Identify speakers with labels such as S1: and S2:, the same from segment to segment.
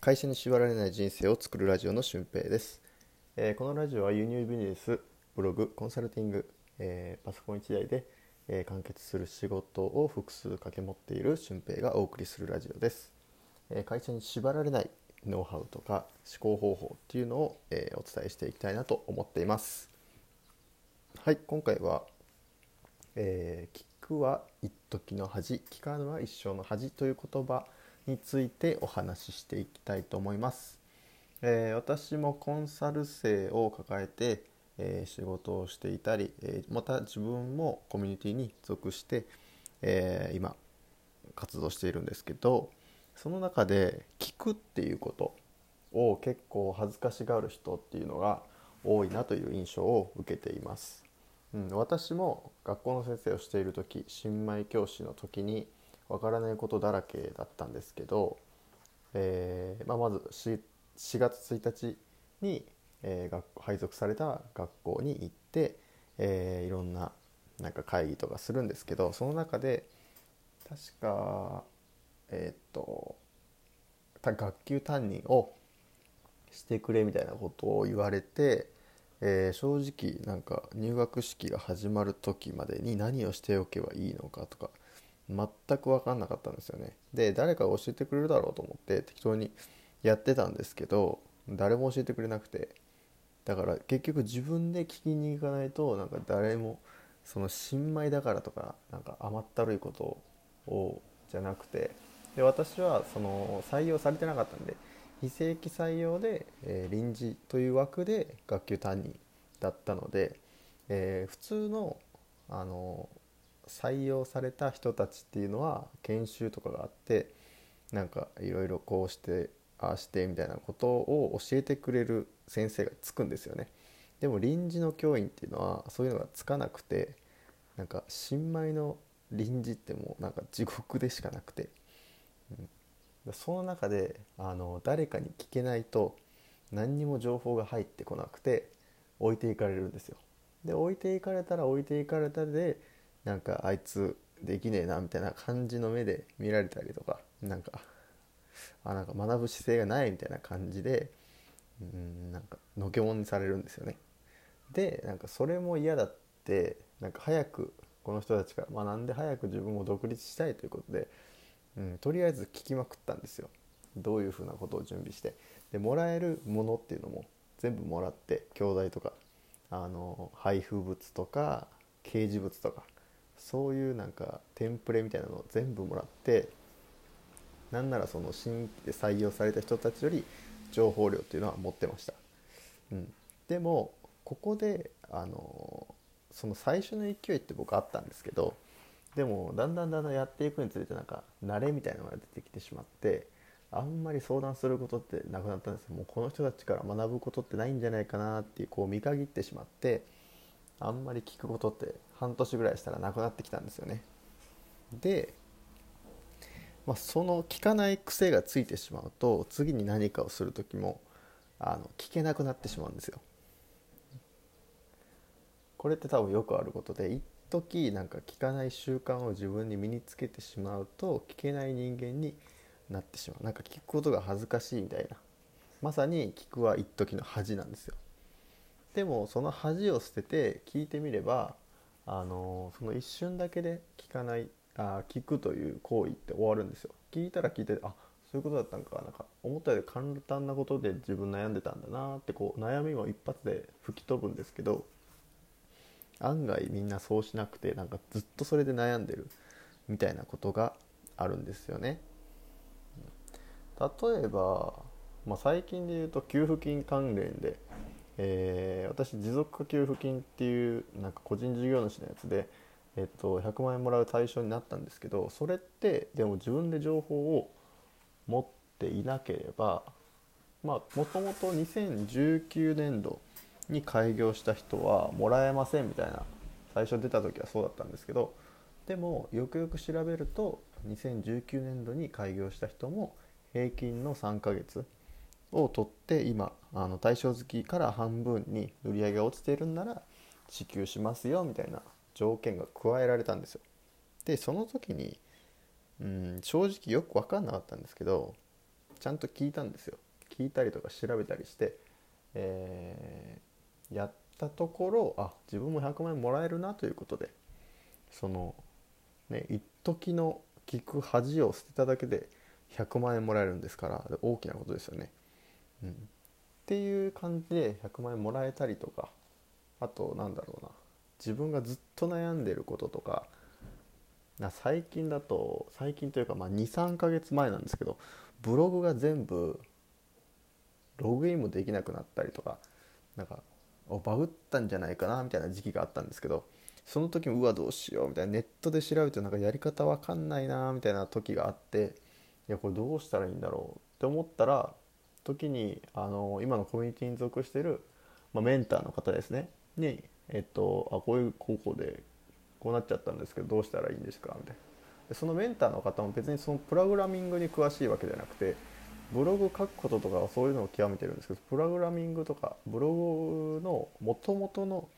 S1: 会社に縛られない人生を作るラジオの俊平です、えーこのラジオは輸入ビジネスブログコンサルティング、えーパソコン1台で、えー完結する仕事を複数掛け持っている俊平がお送りするラジオです、えー会社に縛られないノウハウとか思考方法っていうのを、えーお伝えしていきたいなと思っています。はい今回はえー聞くは一時の恥聞かぬは一生の恥という言葉についてお話ししていきたいと思います、えー私もコンサル生を抱えて、えー仕事をしていたり、えーまた自分もコミュニティに属して、えー今活動しているんですけどその中で聞くっていうことを結構恥ずかしがる人っていうのが多いなという印象を受けています。うん、私も学校の先生をしている時新米教師の時にわからないことだらけだったんですけど、えーまあ、まず 4, 4月1日に、えー学配属された学校に行って、えーいろんななんか会議とかするんですけどその中で確かえっと学級担任をしてくれみたいなことを言われて、えー正直なんか入学式が始まる時までに何をしておけばいいのかとか全く分かんなかったんですよね。で誰かが教えてくれるだろうと思って適当にやってたんですけど誰も教えてくれなくてだから結局自分で聞きに行かないとなんか誰もその新米だからとかなんか甘ったるいことをじゃなくてで私はその採用されてなかったんで非正規採用で、えー臨時という枠で学級担任だったので、えー普通のあの採用された人たちっていうのは研修とかがあってなんかいろいろこうしてああしてみたいなことを教えてくれる先生がつくんですよね。でも臨時の教員っていうのはそういうのがつかなくてなんか新米の臨時ってもうなんか地獄でしかなくて、うん、その中であの誰かに聞けないと何にも情報が入ってこなくて置いていかれるんですよ。で置いていかれたら置いていかれたでなんかあいつできねえなみたいな感じの目で見られたりとかなんかあなんか学ぶ姿勢がないみたいな感じでうんなんかのけもんにされるんですよね。でなんかそれも嫌だってなんか早くこの人たちから学んで早く自分も独立したいということで、うん、とりあえず聞きまくったんですよどういうふうなことを準備してでもらえるものっていうのも全部もらって教材とかあの配布物とか掲示物とかそういうなんかテンプレみたいなのを全部もらってなんならその新規で採用された人たちより情報量っていうのは持ってました、うん、でもここであのその最初の勢いって僕あったんですけどでもだんだんだんだんやっていくにつれてなんか慣れみたいなのが出てきてしまってあんまり相談することってなくなったんですもうこの人たちから学ぶことってないんじゃないかなっていうこう見限ってしまってあんまり聞くことって半年ぐらいしたらなくなってきたんですよね。で、まあ、その聞かない癖がついてしまうと次に何かをする時もあの聞けなくなってしまうんですよ。これって多分よくあることで一時なんか聞かない習慣を自分に身につけてしまうと聞けない人間になってしまう。なんか聞くことが恥ずかしいみたいな。まさに聞くは一時の恥なんですよ。でもその恥を捨てて聞いてみればあのその一瞬だけで聞かないあ聞くという行為って終わるんですよ聞いたら聞いてあそういうことだったんかなんか思ったより簡単なことで自分悩んでたんだなってこう悩みも一発で吹き飛ぶんですけど案外みんなそうしなくてなんかずっとそれで悩んでるみたいなことがあるんですよね。例えば、まあ、最近で言うと給付金関連で、えー私持続化給付金っていうなんか個人事業主のやつで、えっと、100万円もらう対象になったんですけどそれってでも自分で情報を持っていなければまあもともと2019年度に開業した人はもらえませんみたいな最初出た時はそうだったんですけどでもよくよく調べると2019年度に開業した人も平均の3ヶ月を取って今あの対象月から半分に売り上げが落ちているんなら支給しますよみたいな条件が加えられたんですよ。でその時にうん正直よく分かんなかったんですけどちゃんと聞いたんですよ聞いたりとか調べたりして、えー、やったところあ自分も100万円もらえるなということでそのね一時の聞く恥を捨てただけで100万円もらえるんですから大きなことですよね。うん、っていう感じで100万円もらえたりとかあとなんだろうな自分がずっと悩んでることとかな最近だと最近というかまあ23ヶ月前なんですけどブログが全部ログインもできなくなったりとかなんかバグったんじゃないかなみたいな時期があったんですけどその時もうわどうしようみたいなネットで調べてなんかやり方わかんないなみたいな時があっていやこれどうしたらいいんだろうって思ったら時にあの今のコミュニティに属してる、まあ、メンターの方ですね。に、えっと、あこういう高校でこうなっちゃったんですけどどうしたらいいんですか？みたいな。でそのメンターの方も別にそのプログラミングに詳しいわけじゃなくてブログ書くこととかはそういうのを極めてるんですけどプログラミングとかブログのもともとの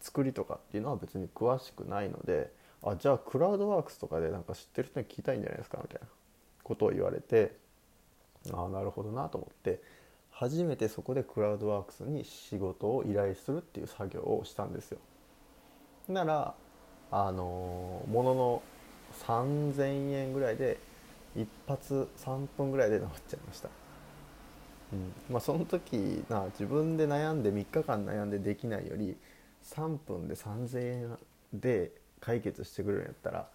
S1: 作りとかっていうのは別に詳しくないのであじゃあクラウドワークスとかでなんか知ってる人に聞きたいんじゃないですか？みたいなことを言われてああなるほどなと思って初めてそこでクラウドワークスに仕事を依頼するっていう作業をしたんですよ。ならあのものの3000円ぐらいで一発3分ぐらいで治っちゃいました、うんまあ、その時な自分で悩んで3日間悩んでできないより3分で3000円で解決してくれるんやったら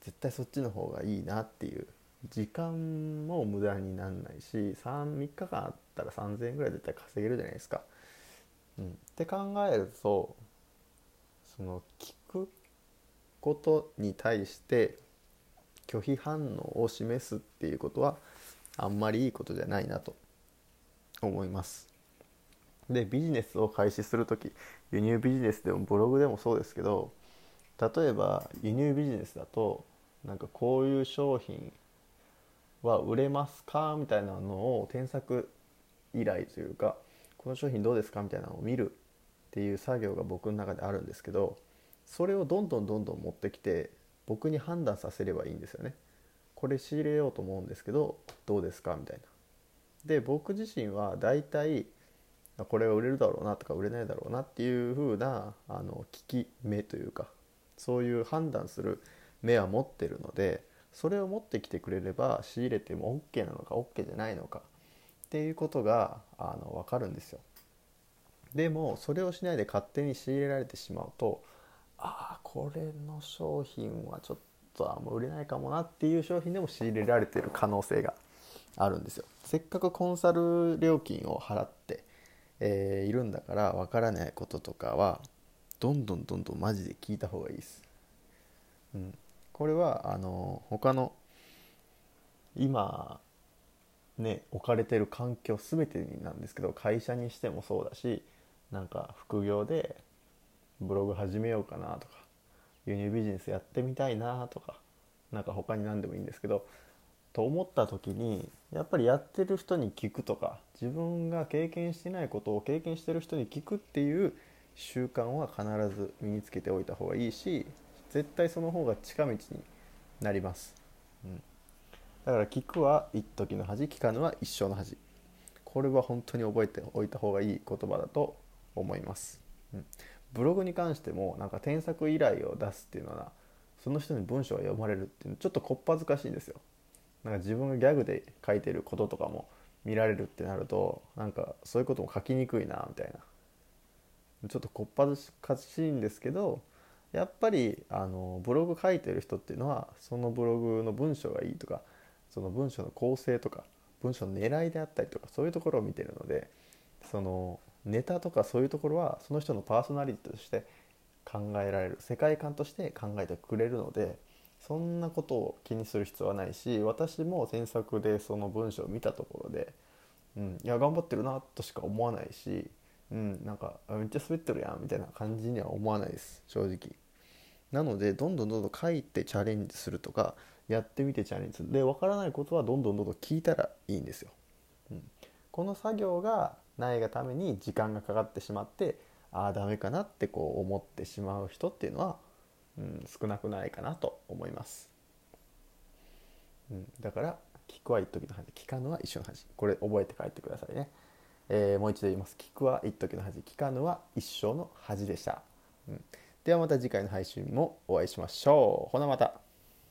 S1: 絶対そっちの方がいいなっていう時間も無駄になんないし 3, 3日間あったら3000円ぐらい絶対稼げるじゃないですか。うん、って考えるとその聞くことに対して拒否反応を示すっていうことはあんまりいいことじゃないなと思います。でビジネスを開始する時輸入ビジネスでもブログでもそうですけど例えば輸入ビジネスだとなんかこういう商品は売れますかみたいなのを添削依頼というかこの商品どうですかみたいなのを見るっていう作業が僕の中であるんですけどそれをどんどんどんどん持ってきて僕に判断させればいいんですよね。これ仕入れようと思うんですけどどうですかみたいな。で僕自身は大体これは売れるだろうなとか売れないだろうなっていう風なあの聞き目というかそういう判断する目は持ってるのでそれを持ってきてくれれば仕入れても OK なのか OK じゃないのかっていうことがあの分かるんですよ。でもそれをしないで勝手に仕入れられてしまうとああこれの商品はちょっとあんま売れないかもなっていう商品でも仕入れられてる可能性があるんですよ。せっかくコンサル料金を払って、えー、いるんだから分からないこととかはどんどんどんどんマジで聞いた方がいいです。うん、これはあの他の今ね置かれてる環境全てになんですけど会社にしてもそうだしなんか副業でブログ始めようかなとか輸入ビジネスやってみたいなとかなんか他に何でもいいんですけどと思った時にやっぱりやってる人に聞くとか自分が経験してないことを経験してる人に聞くっていう習慣は必ず身につけておいた方がいいし絶対その方が近道になります、うん、だから聞くは一時の恥聞かぬは一生の恥。これは本当に覚えておいた方がいい言葉だと思います、うん、ブログに関してもなんか添削依頼を出すっていうのはその人に文章が読まれるっていうのちょっとこっぱずかしいんですよ。なんか自分がギャグで書いてることとかも見られるってなるとなんかそういうことも書きにくいなみたいな。ちょっとこっぱずかしいんですけどやっぱりあのブログ書いてる人っていうのはそのブログの文章がいいとかその文章の構成とか文章の狙いであったりとかそういうところを見てるのでそのネタとかそういうところはその人のパーソナリティとして考えられる世界観として考えてくれるのでそんなことを気にする必要はないし私も詮索でその文章を見たところで、うん、いや頑張ってるなとしか思わないし、うん、なんかめっちゃ滑ってるやんみたいな感じには思わないです正直。なのでどんどんどんどん書いてチャレンジするとかやってみてチャレンジするで分からないことはどんどんどんどん聞いたらいいんですよ。うん、この作業がないがために時間がかかってしまってああダメかなってこう思ってしまう人っていうのは、うん、少なくないかなと思います。うん、だから聞くは一時の恥聞かぬは一緒の恥これ覚えて帰ってくださいね。えー、もう一度言います聞くは一時の恥聞かぬは一生の恥でした。うんではまた次回の配信もお会いしましょう。ほなまた。